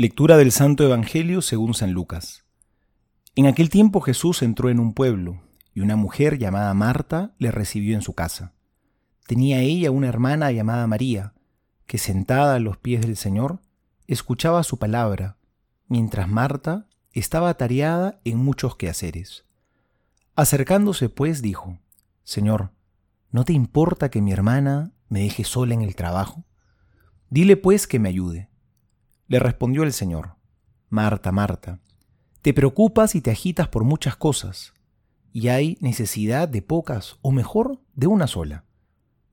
Lectura del Santo Evangelio según San Lucas. En aquel tiempo Jesús entró en un pueblo, y una mujer llamada Marta le recibió en su casa. Tenía ella una hermana llamada María, que sentada a los pies del Señor, escuchaba su palabra, mientras Marta estaba atareada en muchos quehaceres. Acercándose pues dijo, Señor, ¿no te importa que mi hermana me deje sola en el trabajo? Dile pues que me ayude. Le respondió el Señor, Marta, Marta, te preocupas y te agitas por muchas cosas, y hay necesidad de pocas, o mejor, de una sola.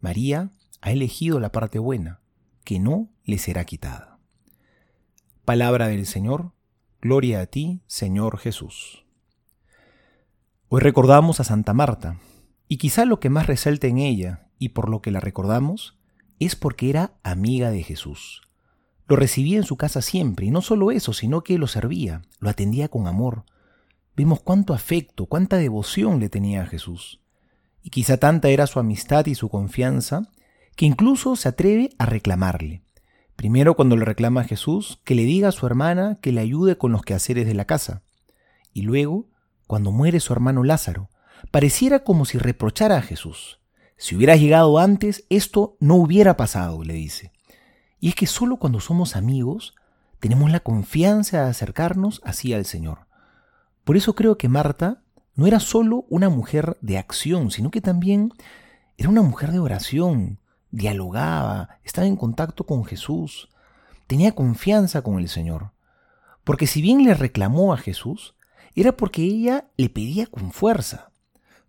María ha elegido la parte buena, que no le será quitada. Palabra del Señor, gloria a ti, Señor Jesús. Hoy recordamos a Santa Marta, y quizá lo que más resalta en ella, y por lo que la recordamos, es porque era amiga de Jesús. Lo recibía en su casa siempre, y no solo eso, sino que lo servía, lo atendía con amor. Vemos cuánto afecto, cuánta devoción le tenía a Jesús. Y quizá tanta era su amistad y su confianza, que incluso se atreve a reclamarle. Primero cuando le reclama a Jesús que le diga a su hermana que le ayude con los quehaceres de la casa. Y luego, cuando muere su hermano Lázaro, pareciera como si reprochara a Jesús. Si hubieras llegado antes, esto no hubiera pasado, le dice. Y es que solo cuando somos amigos tenemos la confianza de acercarnos así al Señor. Por eso creo que Marta no era solo una mujer de acción, sino que también era una mujer de oración, dialogaba, estaba en contacto con Jesús, tenía confianza con el Señor. Porque si bien le reclamó a Jesús, era porque ella le pedía con fuerza.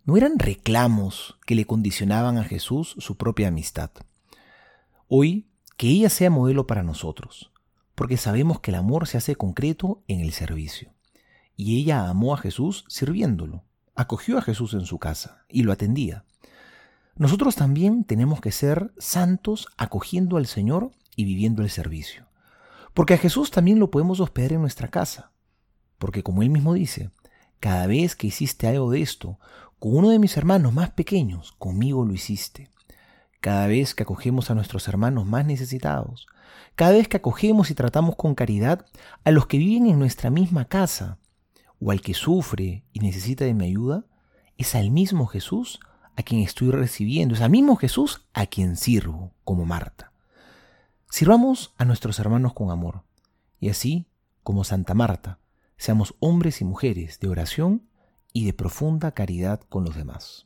No eran reclamos que le condicionaban a Jesús su propia amistad. Hoy que ella sea modelo para nosotros, porque sabemos que el amor se hace concreto en el servicio. Y ella amó a Jesús sirviéndolo, acogió a Jesús en su casa y lo atendía. Nosotros también tenemos que ser santos acogiendo al Señor y viviendo el servicio. Porque a Jesús también lo podemos hospedar en nuestra casa. Porque como él mismo dice, cada vez que hiciste algo de esto con uno de mis hermanos más pequeños, conmigo lo hiciste cada vez que acogemos a nuestros hermanos más necesitados, cada vez que acogemos y tratamos con caridad a los que viven en nuestra misma casa, o al que sufre y necesita de mi ayuda, es al mismo Jesús a quien estoy recibiendo, es al mismo Jesús a quien sirvo, como Marta. Sirvamos a nuestros hermanos con amor, y así, como Santa Marta, seamos hombres y mujeres de oración y de profunda caridad con los demás.